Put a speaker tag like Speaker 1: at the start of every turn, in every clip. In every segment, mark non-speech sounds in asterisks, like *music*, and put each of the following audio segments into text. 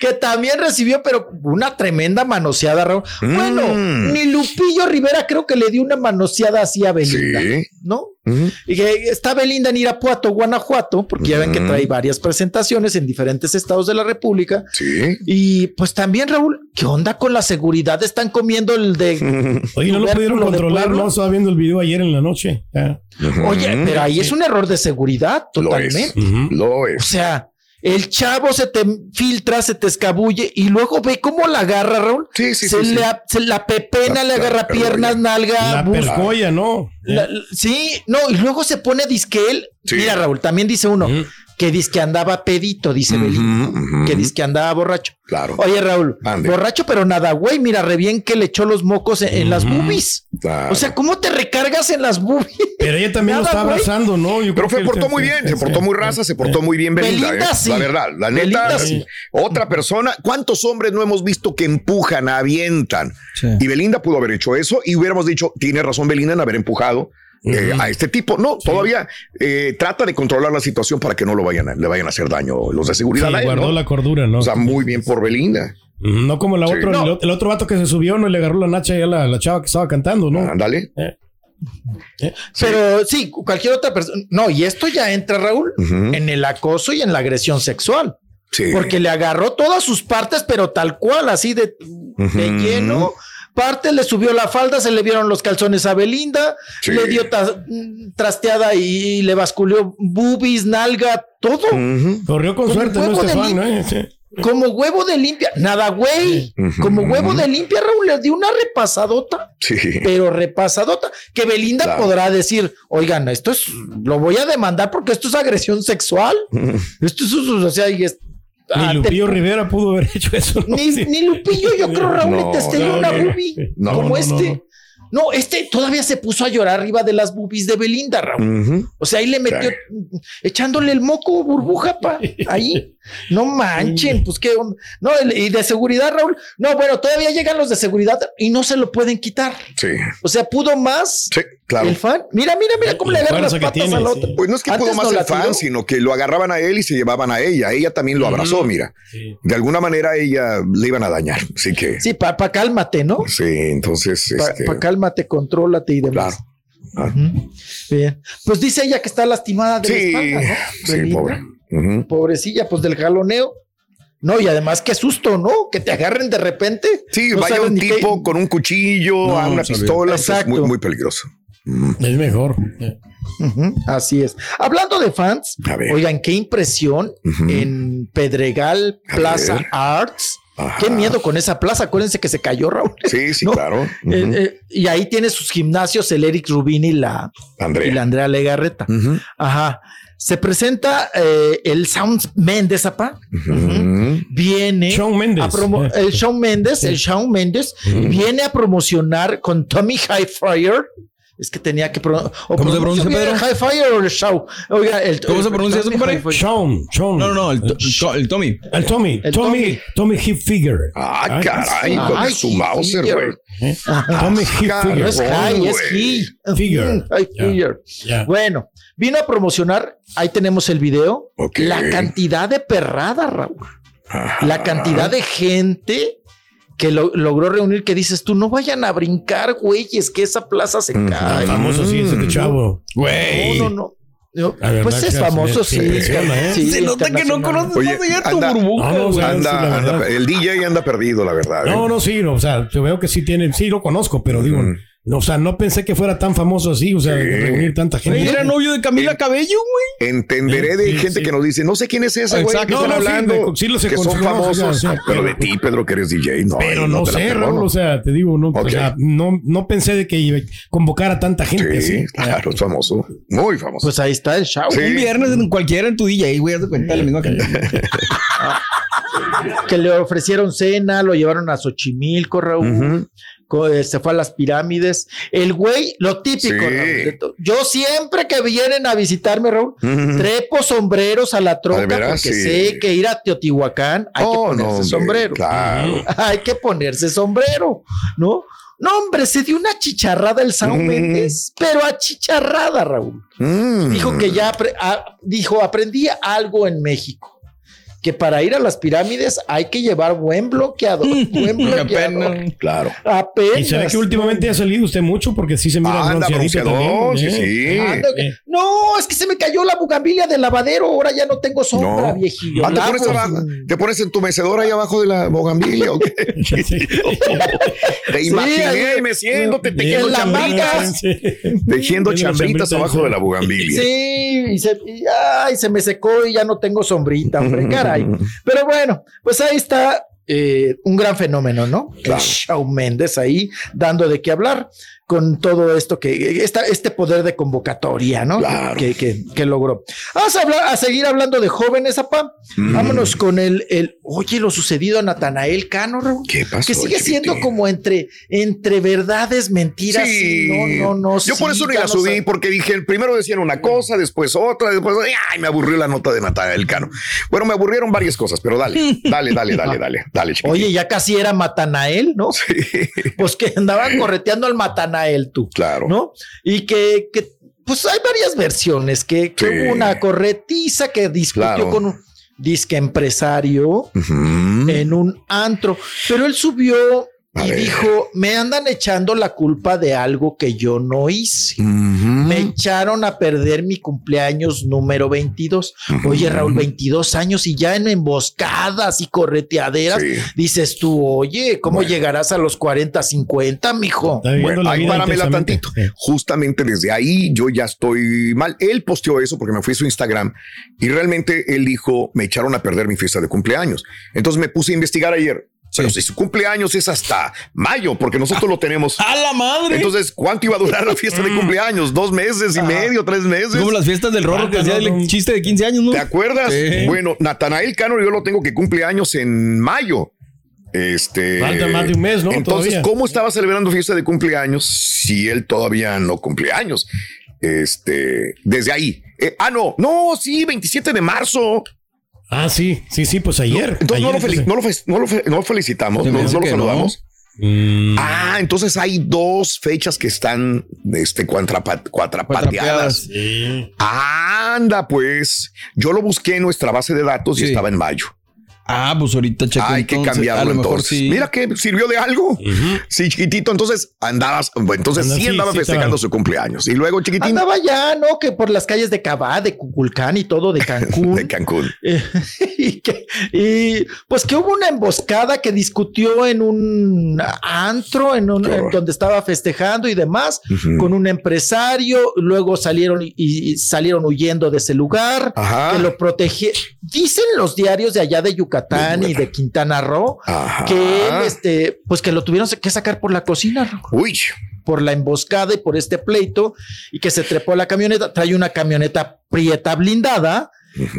Speaker 1: que también recibió, pero una tremenda manoseada, Raúl. Bueno, ni Lupillo Rivera creo que le dio una manoseada así a Belinda,
Speaker 2: Sí.
Speaker 1: ¿no? Y que está Belinda en Irapuato, Guanajuato, porque ya ven que trae varias presentaciones en diferentes estados de la República.
Speaker 2: Sí.
Speaker 1: Y pues también, Raúl, ¿qué onda con la seguridad? Están comiendo el de. *laughs*
Speaker 3: Oye, no lo pudieron controlar, no, estaba viendo el video ayer en la noche.
Speaker 1: Oye, pero ahí es un error de seguridad
Speaker 2: Lo es.
Speaker 1: totalmente.
Speaker 2: Lo
Speaker 1: O
Speaker 2: es.
Speaker 1: sea, el chavo se te filtra, se te escabulle y luego ve cómo la agarra, Raúl.
Speaker 2: Sí, sí,
Speaker 1: se,
Speaker 2: sí,
Speaker 1: le se la pepena,
Speaker 2: La-
Speaker 1: le agarra piernas, nalga,
Speaker 3: La ¿no?
Speaker 1: la- sí, no, y luego se pone disque él.
Speaker 2: Sí.
Speaker 1: Mira, Raúl, también dice uno. Que disque andaba pedito, dice Belinda,
Speaker 2: Ujú, ujú.
Speaker 1: que disque andaba borracho.
Speaker 2: Claro.
Speaker 1: Oye, Raúl,
Speaker 2: Ande.
Speaker 1: borracho, pero nada, güey, mira, re bien que le echó los mocos en, en las boobies.
Speaker 2: Claro.
Speaker 1: O sea, ¿cómo te recargas en las boobies?
Speaker 3: Pero ella también lo
Speaker 1: Nada,
Speaker 3: está
Speaker 1: güey.
Speaker 3: abrazando, ¿no? Yo
Speaker 2: Pero se
Speaker 3: que
Speaker 2: portó muy bien, se portó muy raza, se portó muy bien Belinda.
Speaker 1: Belinda
Speaker 2: ¿eh?
Speaker 1: sí.
Speaker 2: La verdad, la neta.
Speaker 1: Belinda sí.
Speaker 2: Otra persona, ¿cuántos hombres no hemos visto que empujan, avientan? Y Belinda pudo haber hecho eso y hubiéramos dicho, tiene razón Belinda en haber empujado. Eh, a este tipo, no, todavía eh, trata de controlar la situación para que no lo vayan a, le vayan a hacer daño los de
Speaker 3: Sí,
Speaker 2: seguridad. a él,
Speaker 3: guardó
Speaker 2: ¿no?
Speaker 3: la cordura, ¿no?
Speaker 2: O sea, muy bien por Belinda.
Speaker 3: No como la
Speaker 2: Sí.
Speaker 3: otra,
Speaker 2: No.
Speaker 3: el, el otro vato que se subió, no y le agarró la nacha ya a la, la chava que estaba cantando, ¿no?
Speaker 2: Ándale.
Speaker 1: Pero sí, cualquier otra persona. No, y esto ya entra, Raúl, en el acoso y en la agresión sexual.
Speaker 2: Sí.
Speaker 1: Porque le agarró todas sus partes, pero tal cual, así de, de
Speaker 2: Ujú.
Speaker 1: lleno. Parte le subió la falda, se le vieron los calzones a Belinda,
Speaker 2: Sí.
Speaker 1: le dio trasteada y, le basculió boobies, nalga, todo.
Speaker 3: Corrió con
Speaker 1: Como
Speaker 3: suerte, ¿no? Eh.
Speaker 1: Como huevo de limpia. Nada, güey. Como huevo de limpia, Raúl, le dio una repasadota.
Speaker 2: Sí.
Speaker 1: pero repasadota, que Belinda
Speaker 2: Claro.
Speaker 1: podrá decir, oigan, esto es, lo voy a demandar porque esto es agresión sexual. Esto es, o sea, y es-
Speaker 3: Ni
Speaker 1: ah,
Speaker 3: Lupillo
Speaker 1: te-
Speaker 3: Rivera pudo haber hecho eso. ¿no?
Speaker 1: ni,
Speaker 3: Sí.
Speaker 1: ni Lupillo, yo creo, Raúl,
Speaker 2: No,
Speaker 1: te estrelló
Speaker 3: no,
Speaker 1: una
Speaker 3: no,
Speaker 1: boobie
Speaker 2: no,
Speaker 1: como este.
Speaker 3: no.
Speaker 1: No, este todavía se puso a llorar arriba de las boobies de Belinda, Raúl. O sea, ahí le metió echándole el moco burbuja pa ahí. No manchen, pues qué onda. No, el- y de seguridad, Raúl. No, bueno, todavía llegan los de seguridad y no se lo pueden quitar.
Speaker 2: Sí.
Speaker 1: O sea, pudo más
Speaker 2: Sí, claro.
Speaker 1: el fan. Mira, mira, mira cómo
Speaker 3: La
Speaker 1: le agarra las patas
Speaker 3: tiene,
Speaker 1: al
Speaker 3: sí.
Speaker 1: otro.
Speaker 2: Pues no es que
Speaker 1: Antes
Speaker 2: pudo más
Speaker 1: no
Speaker 2: el
Speaker 1: la
Speaker 2: fan,
Speaker 1: tiró.
Speaker 2: sino que lo agarraban a él y se llevaban a ella. Ella también lo abrazó, mira.
Speaker 3: Sí.
Speaker 2: De alguna manera ella le iban a dañar. Así que sí,
Speaker 1: Sí, para cálmate, ¿no?
Speaker 2: entonces.
Speaker 1: Para
Speaker 2: este,
Speaker 1: cálmate, contrólate y demás.
Speaker 2: Claro. Ah.
Speaker 1: Bien. Pues dice ella que está lastimada de la
Speaker 2: Sí,
Speaker 1: espalda, ¿no?
Speaker 2: sí,
Speaker 1: Belinda.
Speaker 2: pobre.
Speaker 1: Pobrecilla, pues del jaloneo. No, y además qué susto, ¿no? Que te agarren de repente.
Speaker 2: Sí,
Speaker 1: No
Speaker 2: vaya un tipo con un cuchillo,
Speaker 4: No,
Speaker 2: a una pistola, pues, muy, muy peligroso.
Speaker 3: Es mejor.
Speaker 1: Así es. Hablando de fans, oigan, qué impresión en Pedregal
Speaker 2: A
Speaker 1: Plaza
Speaker 2: ver.
Speaker 1: Arts.
Speaker 2: Ajá.
Speaker 1: Qué miedo con esa plaza. Acuérdense que se cayó, Raúl.
Speaker 2: Sí, sí,
Speaker 1: ¿No?
Speaker 2: claro.
Speaker 1: Eh, eh, y ahí tiene sus gimnasios el Eric Rubin y la,
Speaker 2: Andrea.
Speaker 1: y la Andrea Legarreta. Ajá. Se presenta eh, el Sound Méndez, apa.
Speaker 2: Ujú.
Speaker 1: Viene
Speaker 3: Shawn Mendes.
Speaker 1: a el Shawn Méndez, el Shawn Méndez viene a promocionar con Tommy Highfire. Es que tenía que pro- o
Speaker 4: ¿Cómo se pronuncia, Pedro?
Speaker 1: Highfire o el Shaw. Oiga, el,
Speaker 4: ¿Cómo se pronuncia eso, compadre?
Speaker 3: Shawn, Shawn.
Speaker 4: No, no, no, el, to- el to- el Tommy.
Speaker 3: El Tommy,
Speaker 1: El
Speaker 3: Tommy, Tommy Hip Figure.
Speaker 2: Ah,
Speaker 3: Ay,
Speaker 2: caray,
Speaker 1: Ay,
Speaker 2: con su Mauser, güey.
Speaker 3: ¿eh? Tommy Hip. Figure.
Speaker 1: No es high, es he.
Speaker 3: Figure.
Speaker 1: High figure. Bueno, vino a promocionar. Ahí tenemos el video. La cantidad de perrada, Raúl.
Speaker 2: Ajá.
Speaker 1: La cantidad de gente que lo- logró reunir que dices tú, no vayan a brincar, güeyes, que esa plaza se cae.
Speaker 3: Famoso sí es este chavo.
Speaker 4: Güey.
Speaker 1: No, no, no. No, Pues es famoso, sí.
Speaker 3: ¿eh?
Speaker 1: sí,
Speaker 4: Se nota que no conoces
Speaker 2: Oye,
Speaker 4: más allá tu
Speaker 2: anda-
Speaker 4: burbuja.
Speaker 3: No, no, sea,
Speaker 4: güey.
Speaker 3: sí,
Speaker 2: Anda, el DJ anda perdido, la verdad. ¿eh?
Speaker 3: No, no, sí, no, o sea, yo veo que sí tiene, sí lo conozco, pero digo. No, o sea, no pensé que fuera tan famoso así, o sea, de
Speaker 2: Sí.
Speaker 3: reunir tanta gente.
Speaker 4: Era novio de Camila Cabello, güey.
Speaker 2: Entenderé de
Speaker 3: Sí,
Speaker 2: gente
Speaker 3: sí.
Speaker 2: que nos dice, no sé quién es ese güey
Speaker 4: Exacto.
Speaker 2: que
Speaker 3: No,
Speaker 2: están
Speaker 3: no,
Speaker 2: hablando,
Speaker 3: sí los
Speaker 2: que son famosos.
Speaker 3: ya,
Speaker 2: pero de ti, Pedro, que eres DJ, no.
Speaker 3: Pero no, sé. Raúl, o sea, te digo, no, o sea, no, no pensé de que iba a convocar a tanta gente
Speaker 2: Sí,
Speaker 3: así.
Speaker 2: claro, es famoso, muy famoso.
Speaker 1: Pues ahí está el show.
Speaker 2: Sí.
Speaker 4: Un viernes en cualquiera en tu DJ, güey, haz de cuenta la misma. *laughs*
Speaker 1: Que le ofrecieron cena, lo llevaron a Xochimilco, Raúl. Se fue a las pirámides. El güey, lo típico,
Speaker 2: Sí.
Speaker 1: Raúl, Yo siempre que vienen a visitarme, Raúl, trepo sombreros a la troca
Speaker 2: ¿De veras?
Speaker 1: porque
Speaker 2: Sí.
Speaker 1: sé que ir a Teotihuacán hay que
Speaker 2: Oh,
Speaker 1: ponerse
Speaker 2: no, hombre,
Speaker 1: sombrero.
Speaker 2: Claro. *laughs*
Speaker 1: Hay que ponerse sombrero, ¿no? No, hombre, se dio una chicharrada el Sao
Speaker 2: Mm.
Speaker 1: Méndez, pero achicharrada, Raúl.
Speaker 2: Mm.
Speaker 1: Dijo que ya, apre- dijo, aprendí algo en México. Que para ir a las pirámides hay que llevar buen bloqueador. *laughs* buen bloqueador.
Speaker 2: Claro.
Speaker 1: Apenas.
Speaker 3: Y se ve que últimamente ha salido usted mucho porque sí se mira
Speaker 2: Anda, sí,
Speaker 3: también, ¿eh?
Speaker 2: sí.
Speaker 3: Eh.
Speaker 1: No, es que se me cayó la bugambilia del lavadero. Ahora ya no tengo sombra,
Speaker 2: No.
Speaker 1: viejillo.
Speaker 2: Ah, ¿te, pones abajo-
Speaker 1: sin-
Speaker 2: te pones en tu mecedor ahí abajo de la bogambilia o qué? *laughs*
Speaker 3: Sí.
Speaker 2: Te imaginé
Speaker 1: ahí-
Speaker 2: meciéndote,
Speaker 1: en *laughs*
Speaker 2: tejiendo chambritas.
Speaker 3: Sí.
Speaker 2: tejiendo chambritas abajo de la bogambilia.
Speaker 1: Sí, y se, y, ay, se me secó y ya no tengo sombrita, hombre, caray. Pero bueno, pues ahí está eh, un gran fenómeno, ¿no?
Speaker 2: Claro.
Speaker 1: El Shawn Mendes ahí dando de qué hablar con todo esto que esta, este poder de convocatoria, ¿no?
Speaker 2: Claro.
Speaker 1: Que, que- que logró. Vamos a, hablar, a seguir hablando de jóvenes, apa.
Speaker 2: Mm.
Speaker 1: Vámonos con el, el, oye, lo sucedido a Natanael Cano, Raúl.
Speaker 2: ¿Qué pasó?
Speaker 1: Que sigue siendo como entre, entre verdades, mentiras.
Speaker 2: Sí.
Speaker 1: y No, no, no.
Speaker 2: Yo por
Speaker 1: sí,
Speaker 2: eso ni
Speaker 1: ya
Speaker 2: la
Speaker 1: no
Speaker 2: subí, porque dije, primero decían una cosa, después otra, después, ay, me aburrió la nota de Natalia del Cano. Bueno, me aburrieron varias cosas, pero dale, *laughs* dale, dale, dale, dale, dale. chiquitín.
Speaker 1: Oye, ya casi era Matanael, ¿no? Pues que andaban correteando al Matanael tú,
Speaker 2: Claro.
Speaker 1: ¿no? Y que, que, pues hay varias versiones, que, que
Speaker 2: Sí.
Speaker 1: hubo una corretiza que discutió
Speaker 2: Claro.
Speaker 1: con un disque empresario en un antro, pero él subió
Speaker 2: A
Speaker 1: y
Speaker 2: ver.
Speaker 1: dijo, me andan echando la culpa de algo que yo no hice. Me echaron a perder mi cumpleaños número 22. Oye, Raúl, 22 años y ya en emboscadas y correteaderas.
Speaker 2: Sí.
Speaker 1: Dices tú, oye, ¿cómo
Speaker 2: Bueno.
Speaker 1: llegarás a los 40, 50, mijo?
Speaker 2: Bueno, ahí páramela tantito.
Speaker 3: Sí.
Speaker 2: Justamente desde ahí yo ya estoy mal. Él posteó eso porque me fui a su Instagram y realmente él dijo, me echaron a perder mi fiesta de cumpleaños. Entonces me puse a investigar ayer. Pero si su cumpleaños es hasta mayo, porque nosotros lo tenemos.
Speaker 4: ¡A la madre!
Speaker 2: Entonces, ¿cuánto iba a durar la fiesta de cumpleaños? ¿Dos meses y medio? ¿Tres meses?
Speaker 4: Como las fiestas del rorro que hacía el chiste de 15 años, ¿no?
Speaker 2: ¿Te acuerdas?
Speaker 4: Sí.
Speaker 2: Bueno, Natanael Cano yo lo tengo que cumpleaños en mayo. Este.
Speaker 3: Falta más de un mes, ¿no?
Speaker 2: Entonces,
Speaker 3: Todavía.
Speaker 2: ¿cómo estaba celebrando fiesta de cumpleaños si él todavía no cumple años? Este, desde ahí. Eh, ah, no, no, sí, 27 de marzo.
Speaker 3: Ah, sí, sí, sí, pues ayer.
Speaker 2: Entonces no, lo felici- no, lo fe- no lo fe- no lo felicitamos, no, lo saludamos.
Speaker 3: Mm,
Speaker 2: Ah, entonces hay dos fechas que están este, cuatrapa- cuatrapateadas.
Speaker 3: sí.
Speaker 2: Anda, pues. Yo lo busqué en nuestra base de datos y estaba en mayo.
Speaker 4: Ah, pues ahorita checo.
Speaker 2: Hay que cambiarlo
Speaker 4: A lo mejor
Speaker 2: entonces.
Speaker 4: sí.
Speaker 2: Mira que sirvió de algo. Sí, chiquitito. Entonces andabas, bueno, entonces
Speaker 3: Anda,
Speaker 2: sí
Speaker 3: sí,
Speaker 2: andaba
Speaker 3: sí,
Speaker 2: festejando su cumpleaños. Y luego, chiquitín,
Speaker 1: Andaba ya, ¿no? Que por las calles de Cabá, de Cuculcán y todo, de *laughs* Cancún.
Speaker 2: de Cancún.
Speaker 1: Eh, *laughs* y, que- y, pues que hubo una emboscada que discutió en un antro, en, un, en donde estaba festejando y demás, con un empresario. Luego salieron y, y salieron huyendo de ese lugar.
Speaker 2: Ajá.
Speaker 1: Que lo protegía. Dicen los diarios de allá de Yucatán
Speaker 2: De
Speaker 1: y de Quintana Roo
Speaker 2: Ajá.
Speaker 1: que él, este, pues que lo tuvieron que sacar por la cocina.
Speaker 2: Uy,
Speaker 1: por la emboscada y por este pleito y que se trepó a la camioneta, trae una camioneta prieta blindada,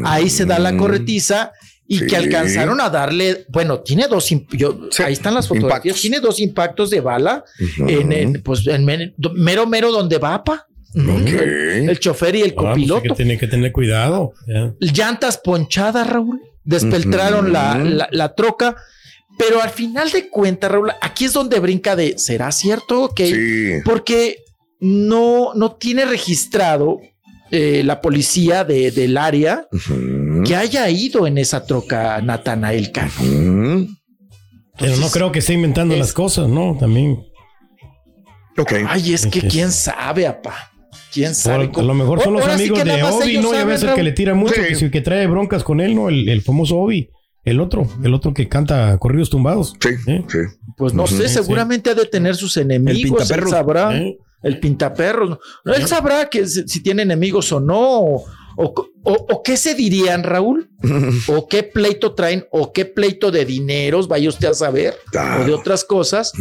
Speaker 1: ahí se da la corretiza y
Speaker 2: Sí.
Speaker 1: que alcanzaron a darle, bueno, tiene dos, yo-
Speaker 2: Sí,
Speaker 1: ahí están las fotografías,
Speaker 2: impactos.
Speaker 1: tiene dos impactos de bala en, en, pues en mero mero donde va, pa. El, el chofer y el
Speaker 3: Ah, pues sí
Speaker 1: copiloto.
Speaker 3: que tiene que tener cuidado.
Speaker 1: Llantas ponchadas, Raúl. Despeltraron la, la, la troca. Pero al final de cuentas, Raúl, aquí es donde brinca de, ¿será cierto que
Speaker 2: Sí.
Speaker 1: porque no, no tiene registrado eh, la policía de- del área que haya ido en esa troca Natanael Cano.
Speaker 3: Pero no creo que esté inventando las cosas, ¿no? También.
Speaker 2: Ok.
Speaker 1: Ay, es que quién sabe, apá. ¿Quién sabe?
Speaker 3: a lo mejor son los amigos de Obi, ¿no? Y a veces que le tira mucho, que, que trae broncas con él, ¿no? El, famoso Obi. El otro, el otro que canta corridos tumbados.
Speaker 2: Sí, sí.
Speaker 1: Pues no sé, seguramente ha de tener sus enemigos. El él sabrá. El pintaperros. No, él sabrá que si, tiene enemigos o no. O, qué se dirían, Raúl? *laughs* ¿O qué pleito traen? ¿O qué pleito de dineros? Vaya usted a saber. O de otras cosas.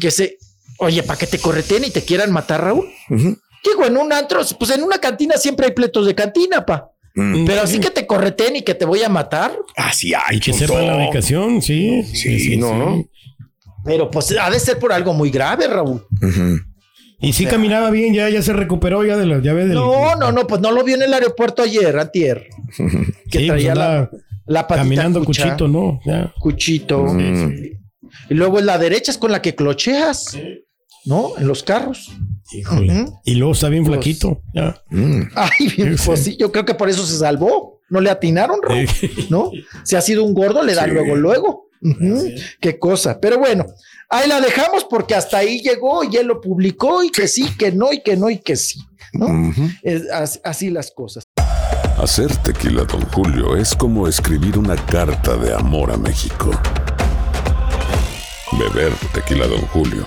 Speaker 1: Que se. Oye, ¿para que te correten y te quieran matar, Raúl? Digo, en un antro, pues en una cantina siempre hay pleitos de cantina, pa. Mm. Pero así que te correten y que te voy a matar.
Speaker 2: Así hay.
Speaker 3: Que sepa la ubicación, sí.
Speaker 2: Sí, no.
Speaker 1: Pero pues ha de ser por algo muy grave, Raúl.
Speaker 3: Y sí caminaba bien, ya, ya se recuperó ya de la llave del.
Speaker 1: No, no, no, pues no lo vi en el aeropuerto ayer, antier. *laughs* que traía pues la, la patita
Speaker 3: Caminando cuchito, ¿no?
Speaker 1: Cuchito. Y luego en la derecha es con la que clocheas, ¿no? En los carros.
Speaker 3: Híjole. Y luego está bien pues, flaquito. Ya.
Speaker 1: Mm. Ay, bien, pues sí, yo creo que por eso se salvó. No le atinaron, ¿no? Si ha sido un gordo, le dan luego, luego. Qué cosa. Pero bueno, ahí la dejamos porque hasta ahí llegó y él lo publicó y que sí, que no, y que no, y que sí. ¿no? así, las cosas.
Speaker 5: Hacer tequila, don Julio, es como escribir una carta de amor a México. Beber tequila, don Julio,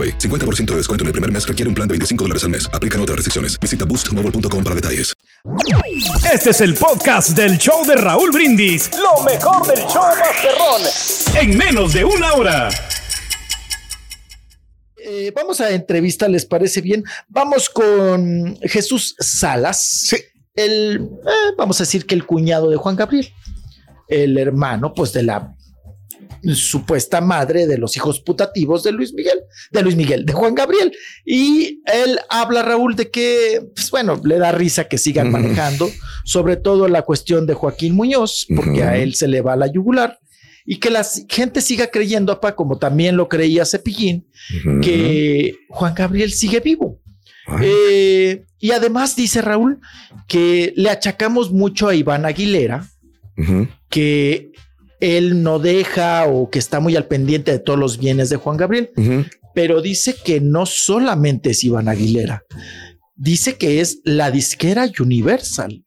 Speaker 6: AroPay. 50% de descuento en el primer mes requiere un plan de 25 dólares al mes. Aplican otras restricciones. Visita boostmobile.com para detalles.
Speaker 7: Este es el podcast del show de Raúl Brindis. Lo mejor del show Masterrón. En menos de una hora.
Speaker 1: Eh, vamos a entrevista, ¿les parece bien? Vamos con Jesús Salas.
Speaker 2: Sí.
Speaker 1: El, eh, vamos a decir que el cuñado de Juan Gabriel. El hermano, pues, de la supuesta madre de los hijos putativos de Luis Miguel, de Luis Miguel, de Juan Gabriel. Y él habla, Raúl, de que, pues bueno, le da risa que sigan manejando, sobre todo la cuestión de Joaquín Muñoz, porque a él se le va la yugular. Y que la gente siga creyendo, apa, como también lo creía Cepillín, que Juan Gabriel sigue vivo. Eh, y además dice Raúl que le achacamos mucho a Iván Aguilera, que él no deja o que está muy al pendiente de todos los bienes de Juan Gabriel, pero dice que no solamente es Iván Aguilera, dice que es la disquera Universal,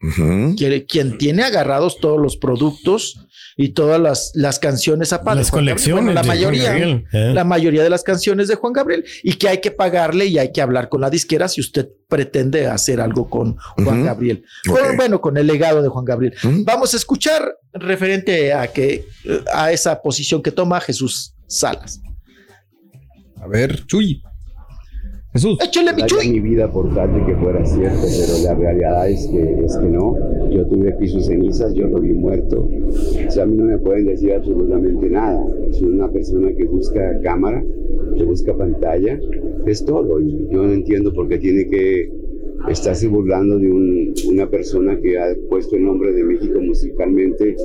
Speaker 1: quien tiene agarrados todos los productos y todas las, las canciones
Speaker 3: aparte. Las colecciones.
Speaker 1: la mayoría, ¿eh? la mayoría de las canciones de Juan Gabriel y que hay que pagarle y hay que hablar con la disquera si usted pretende hacer algo con Juan Gabriel. Bueno, con el legado de Juan Gabriel. Vamos a escuchar referente a que a esa posición que toma Jesús Salas.
Speaker 4: A ver, Chuy. Jesús.
Speaker 1: Échale mi
Speaker 8: mi vida por tal de que fuera cierto, pero la realidad es que, es que no. Yo tuve aquí sus cenizas, yo lo vi muerto. O sea, a mí no me pueden decir absolutamente nada. Soy una persona que busca cámara, que busca pantalla, es todo. Y yo no entiendo por qué tiene que estarse burlando de una persona que ha puesto el nombre de México musicalmente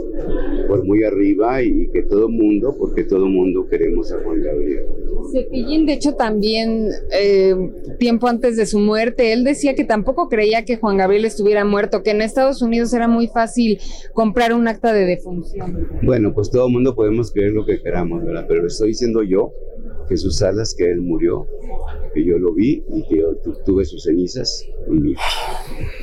Speaker 8: por muy arriba y que todo mundo, porque todo mundo queremos a Juan Gabriel.
Speaker 9: Cepillín, de hecho, también eh, tiempo antes de su muerte, él decía que tampoco creía que Juan Gabriel estuviera muerto, que en Estados Unidos era muy fácil comprar un acta de defunción.
Speaker 8: Bueno, pues todo mundo podemos creer lo que queramos, ¿verdad? Pero lo estoy diciendo yo, Jesús Salas, que él murió, que yo lo vi y que yo tuve sus cenizas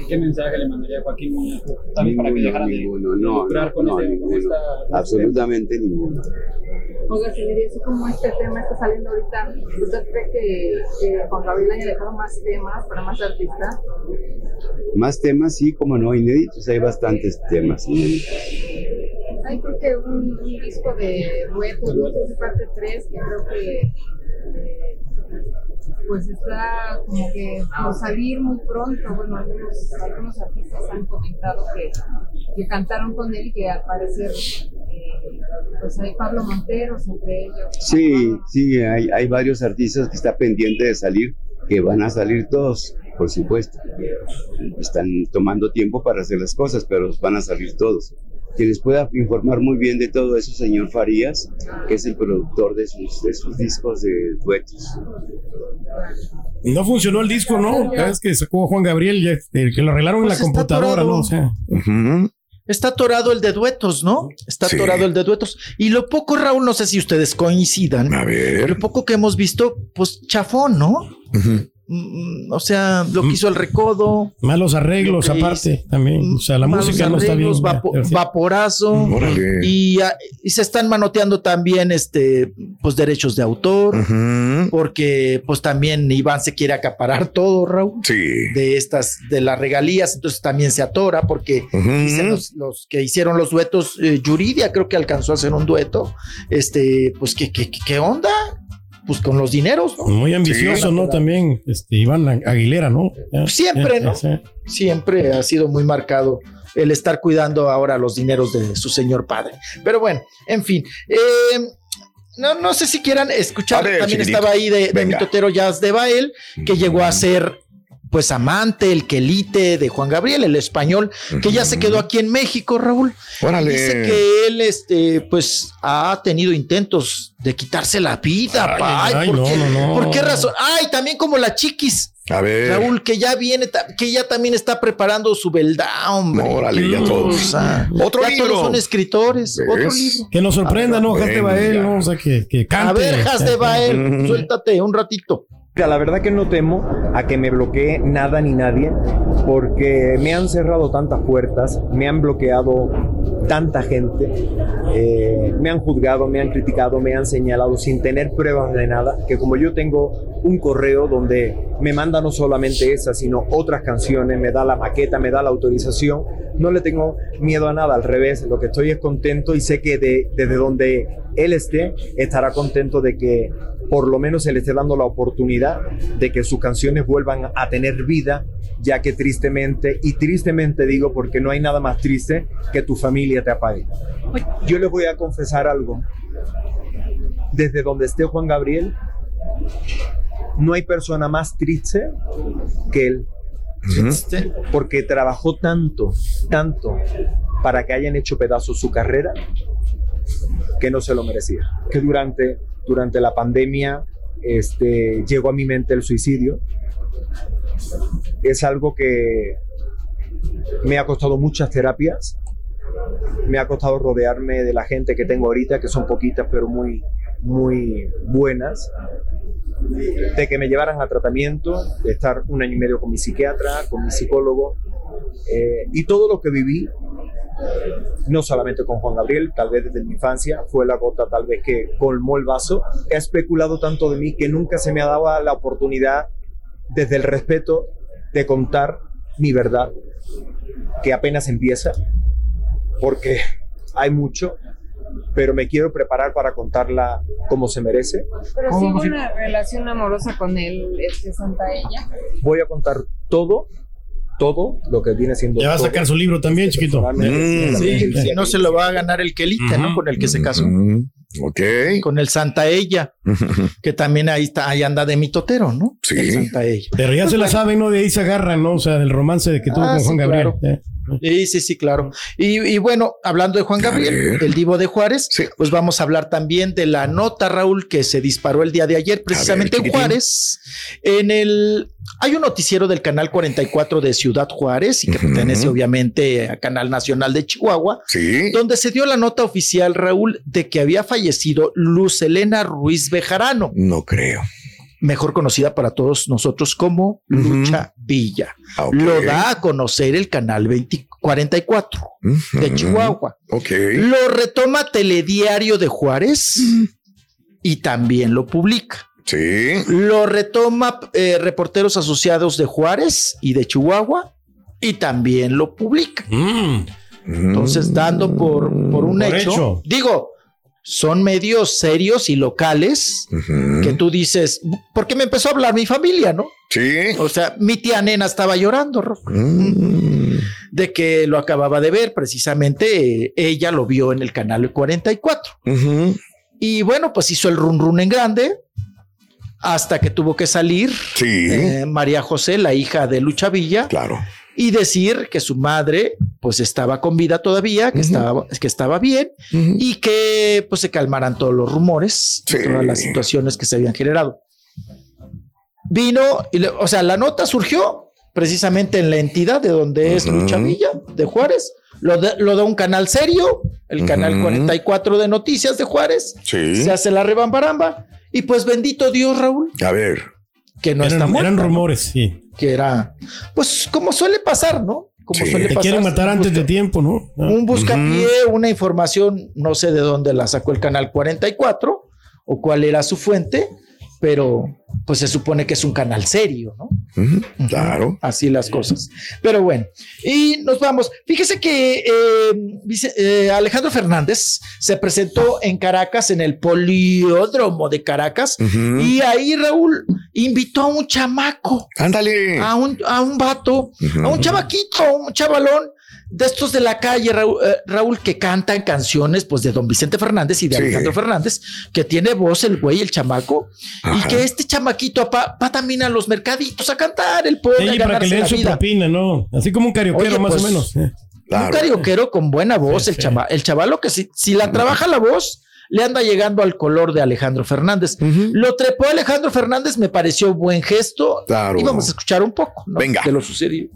Speaker 10: ¿Qué mensaje le mandaría a Joaquín Muñoz también para que dejara
Speaker 8: ninguno, de no, no, con, no, ninguno, absolutamente ninguno.
Speaker 9: Oiga, señoría, así como este tema está saliendo ahorita, ¿usted cree que, Juan Gabriel haya dejado más temas para más artistas?
Speaker 8: Más temas, sí, como no, inéditos, hay bastantes temas inéditos.
Speaker 9: Hay creo que un, disco de duetos, de parte 3, que creo que eh, pues está como que por salir muy pronto. Bueno, algunos, algunos artistas han comentado que, que cantaron con él y que al parecer eh, pues hay Pablo Monteros entre ellos.
Speaker 8: Sí, sí, hay, hay varios artistas que están pendientes de salir, que van a salir todos por supuesto. Están tomando tiempo para hacer las cosas, pero van a salir todos. Quien les pueda informar muy bien de todo eso, señor Farías, que es el productor de sus, de sus discos de duetos.
Speaker 3: No funcionó el disco, ¿no? Es que sacó Juan Gabriel, que lo arreglaron en la pues computadora, ¿no? O sea.
Speaker 1: Está atorado el de duetos, ¿no? Está atorado el de duetos. Y lo poco, Raúl, no sé si ustedes coincidan. A ver. Lo poco que hemos visto, pues chafón, ¿no? Mm, o sea, lo que hizo el recodo.
Speaker 3: Malos arreglos, aparte, también. O sea, la música no está bien.
Speaker 1: vaporazo. Mm, y, se están manoteando también este, pues, derechos de autor. Porque, pues, también Iván se quiere acaparar todo, Raúl. Sí. De estas, de las regalías. Entonces también se atora porque dicen los, que hicieron los duetos. Eh, Yuridia creo que alcanzó a hacer un dueto. Este, pues, ¿qué, qué, qué onda? Pues con los dineros, ¿no?
Speaker 3: Muy ambicioso, ¿no? También, este, Iván Aguilera, ¿no?
Speaker 1: Siempre, ¿no? Siempre ha sido muy marcado el estar cuidando ahora los dineros de su señor padre. Pero bueno, en fin. Eh, no, no sé si quieran escuchar. También estaba ahí de, de Mitotero Jazz de Bael, que llegó a ser pues amante, el quelite de Juan Gabriel, el español, que ya se quedó aquí en México, Raúl. Dice que él, este, pues, ha tenido intentos de quitarse la vida, ay, ¿por, qué, ¿por, qué, razón? Ay, también como la chiquis. A ver. Raúl, que ya viene, que ya también está preparando su beldad, hombre.
Speaker 2: Órale, ya todos.
Speaker 1: otro ya libro. Todos son escritores. Otro libro.
Speaker 3: Que nos sorprenda, ¿no? Jas de Bael, ¿no? O sea, que, que cante.
Speaker 1: A ver, Jas de Bael, suéltate un ratito.
Speaker 11: La verdad que no temo a que me bloquee nada ni nadie, porque me han cerrado tantas puertas, me han bloqueado tanta gente, eh, me han juzgado, me han criticado, me han señalado sin tener pruebas de nada, que como yo tengo un correo donde me manda no solamente esa, sino otras canciones, me da la maqueta, me da la autorización, no le tengo miedo a nada, al revés, lo que estoy es contento y sé que desde donde él esté, estará contento de que por lo menos se le esté dando la oportunidad de que sus canciones vuelvan a tener vida, ya que tristemente, y tristemente digo porque no hay nada más triste que tu familia te apague. Yo les voy a confesar algo. Desde donde esté Juan Gabriel, no hay persona más triste que él. Porque trabajó tanto, tanto para que hayan hecho pedazos su carrera que no se lo merecía. Que durante durante la pandemia este, llegó a mi mente el suicidio. Es algo que me ha costado muchas terapias, me ha costado rodearme de la gente que tengo ahorita, que son poquitas pero muy, muy buenas, de que me llevaran a tratamiento, de estar un año y medio con mi psiquiatra, con mi psicólogo, eh, y todo lo que viví no solamente con Juan Gabriel, tal vez desde mi infancia, fue la gota tal vez que colmó el vaso. He especulado tanto de mí que nunca se me ha dado la oportunidad, desde el respeto, de contar mi verdad, que apenas empieza, porque hay mucho, pero me quiero preparar para contarla como se merece.
Speaker 9: Pero sí una relación amorosa con él, este Santa Ella.
Speaker 11: Voy a contar todo todo lo que viene siendo.
Speaker 3: Ya va a sacar su libro también, chiquito.
Speaker 1: Mm, sí, no se lo va a ganar el Quelite, ¿no? Con el que se casó.
Speaker 2: Ok.
Speaker 1: Con el Santa Ella, *laughs* que también ahí está, ahí anda de mitotero, ¿no?
Speaker 2: Sí.
Speaker 1: Santa
Speaker 3: Ella. Pero ya se la saben, ¿no? De ahí se agarran, ¿no? O sea, del romance de que tuvo ah, con Juan Gabriel. ¿eh?
Speaker 1: Sí, sí, sí, claro. Y, bueno, hablando de Juan Gabriel, el divo de Juárez, pues vamos a hablar también de la nota, Raúl, que se disparó el día de ayer, precisamente en Juárez. En el hay un noticiero del canal 44 de Ciudad Juárez y que pertenece obviamente a Canal Nacional de Chihuahua, donde se dio la nota oficial, Raúl, de que había fallecido Luz Elena Ruiz Bejarano.
Speaker 2: No creo
Speaker 1: mejor conocida para todos nosotros como Lucha Villa. Ah, Lo da a conocer el canal 2044 de Chihuahua. Lo retoma Telediario de Juárez y también lo publica.
Speaker 2: Sí.
Speaker 1: Lo retoma eh, Reporteros Asociados de Juárez y de Chihuahua y también lo publica. Mm. Entonces, dando por, por un
Speaker 3: Por
Speaker 1: hecho,
Speaker 3: hecho.
Speaker 1: digo, son medios serios y locales que tú dices, ¿por qué me empezó a hablar mi familia, no?
Speaker 2: Sí.
Speaker 1: O sea, mi tía nena estaba llorando, Ro,
Speaker 2: Mm.
Speaker 1: de que lo acababa de ver, precisamente eh, ella lo vio en el canal 44.
Speaker 2: Ujú.
Speaker 1: Y bueno, pues hizo el run run en grande hasta que tuvo que salir
Speaker 2: Sí.
Speaker 1: eh, María José, la hija de Lucha Villa,
Speaker 2: Claro.
Speaker 1: Y decir que su madre pues estaba con vida todavía, que, estaba, que estaba bien y que pues se calmaran todos los rumores,
Speaker 2: Sí.
Speaker 1: todas las situaciones que se habían generado. Vino, y le- o sea, la nota surgió precisamente en la entidad de donde es. Lucha Villa, de Juárez. Lo, de- lo da un canal serio, el canal
Speaker 2: Ujú.
Speaker 1: 44 de noticias de Juárez.
Speaker 2: Sí.
Speaker 1: Se hace la rebambaramba. Y pues bendito Dios, Raúl,
Speaker 2: A ver.
Speaker 1: que no está
Speaker 3: Eran,
Speaker 1: muerto.
Speaker 3: eran
Speaker 1: ¿no?
Speaker 3: rumores, sí.
Speaker 1: Que era, pues como suele pasar, ¿no? Como
Speaker 2: Sí.
Speaker 1: suele
Speaker 3: Te
Speaker 1: pasar.
Speaker 3: quieren matar antes de tiempo, ¿no? Ah.
Speaker 1: Un buscapié, una información, no sé de dónde la sacó el canal 44 o cuál era su fuente, pero pues se supone que es un canal serio, ¿no?
Speaker 2: Claro.
Speaker 1: Así las cosas. Pero bueno, y nos vamos. Fíjese que eh, dice, eh, Alejandro Fernández se presentó en Caracas, en el poliódromo de Caracas, y ahí Raúl invitó a un chamaco,
Speaker 2: Ándale.
Speaker 1: a un, a un vato, a un chavaquito, un chavalón de estos de la calle, Raúl, eh, Raúl, que cantan canciones pues de don Vicente Fernández y de
Speaker 2: Sí.
Speaker 1: Alejandro Fernández, que tiene voz el güey, el chamaco,
Speaker 2: Ajá.
Speaker 1: y que este chamaquito va, va también a los mercaditos a cantar el pobre, a
Speaker 3: Sí, para que le den
Speaker 1: la
Speaker 3: su
Speaker 1: vida.
Speaker 3: propina, ¿no? Así como un carioquero,
Speaker 1: Oye,
Speaker 3: más
Speaker 1: pues,
Speaker 3: o menos. eh.
Speaker 1: Un carioquero con buena voz,
Speaker 3: Sí,
Speaker 1: el,
Speaker 3: sí.
Speaker 1: chama, el chavalo que si, si la trabaja la voz, le anda llegando al color de Alejandro Fernández. Lo trepó Alejandro Fernández, me pareció buen gesto.
Speaker 2: Claro.
Speaker 1: Y vamos a escuchar un poco ¿no?
Speaker 2: Venga.
Speaker 1: de lo sucedido.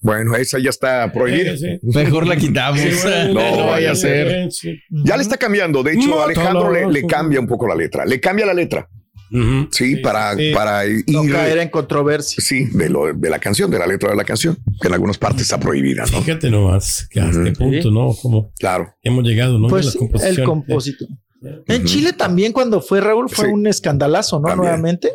Speaker 2: Bueno, esa ya está prohibida.
Speaker 3: Sí, sí.
Speaker 4: Mejor la quitamos.
Speaker 3: Sí, bueno,
Speaker 2: No vaya a ser. Ya le está cambiando. De hecho,
Speaker 3: No,
Speaker 2: Alejandro le, cambia un poco la letra. Le cambia la letra. Sí, para,
Speaker 3: sí.
Speaker 2: para ir.
Speaker 1: No caer en controversia.
Speaker 2: Sí, de, lo, de la canción, de la letra de la canción, que en algunas partes está prohibida, ¿no?
Speaker 3: Fíjate nomás, que hasta qué
Speaker 2: Ujú.
Speaker 3: punto, ¿no? Como
Speaker 2: Claro.
Speaker 3: hemos llegado, ¿no?
Speaker 1: Pues el compositor. En Chile también cuando fue Raúl fue
Speaker 2: Sí.
Speaker 1: un escandalazo, ¿no?
Speaker 2: También.
Speaker 1: Nuevamente.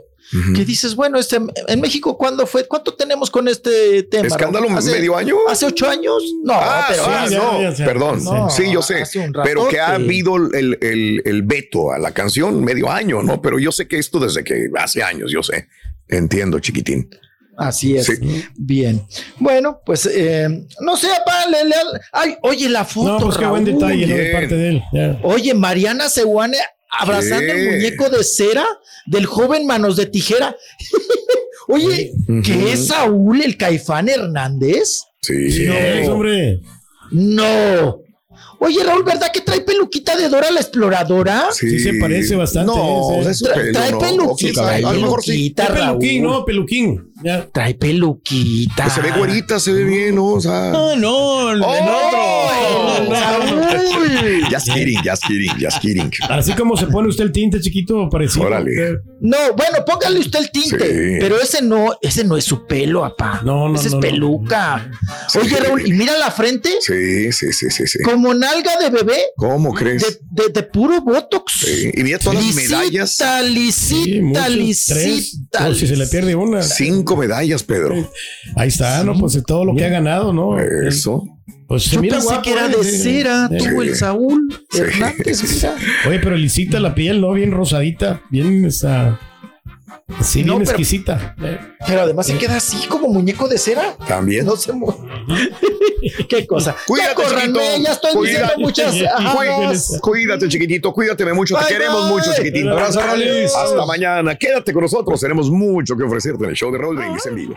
Speaker 1: Que dices, bueno, este en México, ¿cuándo fue? ¿Cuánto tenemos con este tema?
Speaker 2: ¿Escándalo
Speaker 1: Raúl? ¿Hace-
Speaker 2: medio año?
Speaker 1: ¿Hace ocho años? No,
Speaker 2: ah,
Speaker 1: pero
Speaker 2: sí,
Speaker 1: hace-
Speaker 3: ya,
Speaker 2: no,
Speaker 3: ya, ya.
Speaker 2: perdón.
Speaker 1: No,
Speaker 2: sí, yo sé. Pero que ha habido el, el- el veto a la canción medio año, ¿no? Pero yo sé que esto desde que hace años, yo sé. Entiendo, chiquitín.
Speaker 1: Así es.
Speaker 2: Sí.
Speaker 1: Bien. Bueno, pues eh, no sé, le- le- ay, oye, la foto.
Speaker 3: No, pues qué buen detalle, ¿no? De parte de él.
Speaker 1: Oye, Mariana Seguane abrazando
Speaker 2: ¿Qué?
Speaker 1: el muñeco de cera del joven Manos de Tijera. *laughs* Oye, ¿qué es Saúl el Caifán Hernández?
Speaker 2: Sí.
Speaker 3: Es, hombre.
Speaker 1: No. Oye, Raúl, ¿verdad que trae peluquita de Dora la exploradora?
Speaker 3: Sí se parece bastante,
Speaker 2: No,
Speaker 3: ese.
Speaker 2: es
Speaker 1: Tra-
Speaker 2: pelo,
Speaker 1: trae
Speaker 2: no,
Speaker 1: peluquita, trae peluquita,
Speaker 3: peluquín,
Speaker 1: Raúl.
Speaker 3: no, peluquín. Ya.
Speaker 1: Trae peluquita.
Speaker 2: Pues se ve güerita, se ve bien, ¿no? O sea.
Speaker 4: Ah, no, el
Speaker 1: ¡Oh!
Speaker 4: otro.
Speaker 1: Saúl. *laughs*
Speaker 2: Just kidding, just kidding, just kidding.
Speaker 3: Así como se pone usted el tinte chiquito, parecido.
Speaker 2: Órale.
Speaker 1: No, bueno, póngale usted el tinte,
Speaker 2: Sí.
Speaker 1: pero ese no, ese no es su pelo, apá.
Speaker 3: No, no,
Speaker 1: Ese
Speaker 3: no,
Speaker 1: es
Speaker 3: no.
Speaker 1: peluca.
Speaker 2: Sí.
Speaker 1: Oye, Raúl, y mira la frente,
Speaker 2: Sí, sí, sí, sí, sí.
Speaker 1: como nalga de bebé,
Speaker 2: ¿Cómo crees?
Speaker 1: de, de- de puro botox.
Speaker 2: Sí, Y mira todas las medallas.
Speaker 3: Muchos, tres.
Speaker 1: lisita.
Speaker 3: Por si se le pierde una.
Speaker 2: Cinco medallas, Pedro.
Speaker 3: Ahí está, ¿no? Pues de todo lo que ha ganado, ¿no?
Speaker 2: Eso.
Speaker 3: Pues se
Speaker 1: Yo
Speaker 3: mira
Speaker 1: pensé
Speaker 3: guapo,
Speaker 1: que era
Speaker 3: ¿eh?
Speaker 1: de cera, tú, el Saúl
Speaker 2: Sí.
Speaker 1: Hernández, mira.
Speaker 3: Oye, pero lisita la piel, ¿no? Bien rosadita, bien esta. Sí,
Speaker 1: No,
Speaker 3: bien
Speaker 1: pero-
Speaker 3: exquisita. Eh,
Speaker 1: Pero además se queda así como muñeco de cera.
Speaker 2: También.
Speaker 1: No se mueve. *laughs* Qué cosa.
Speaker 2: Cuídate,
Speaker 1: ya córranme,
Speaker 2: chiquito.
Speaker 1: ya estoy
Speaker 2: Cuídate.
Speaker 1: diciendo muchas.
Speaker 2: Cuídate, cuídate, chiquitito. Cuídate mucho. Te
Speaker 1: Bye,
Speaker 2: queremos
Speaker 1: bye.
Speaker 2: mucho, chiquitín.
Speaker 3: Abrazo.
Speaker 2: Hasta mañana. Quédate con nosotros. Tenemos mucho que ofrecerte en el show de Roll Brindis en vivo.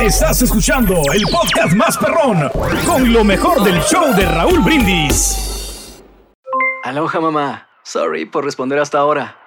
Speaker 7: Estás escuchando el podcast más perrón con lo mejor del show de Raúl Brindis.
Speaker 12: Aloha mamá. Sorry por responder hasta ahora.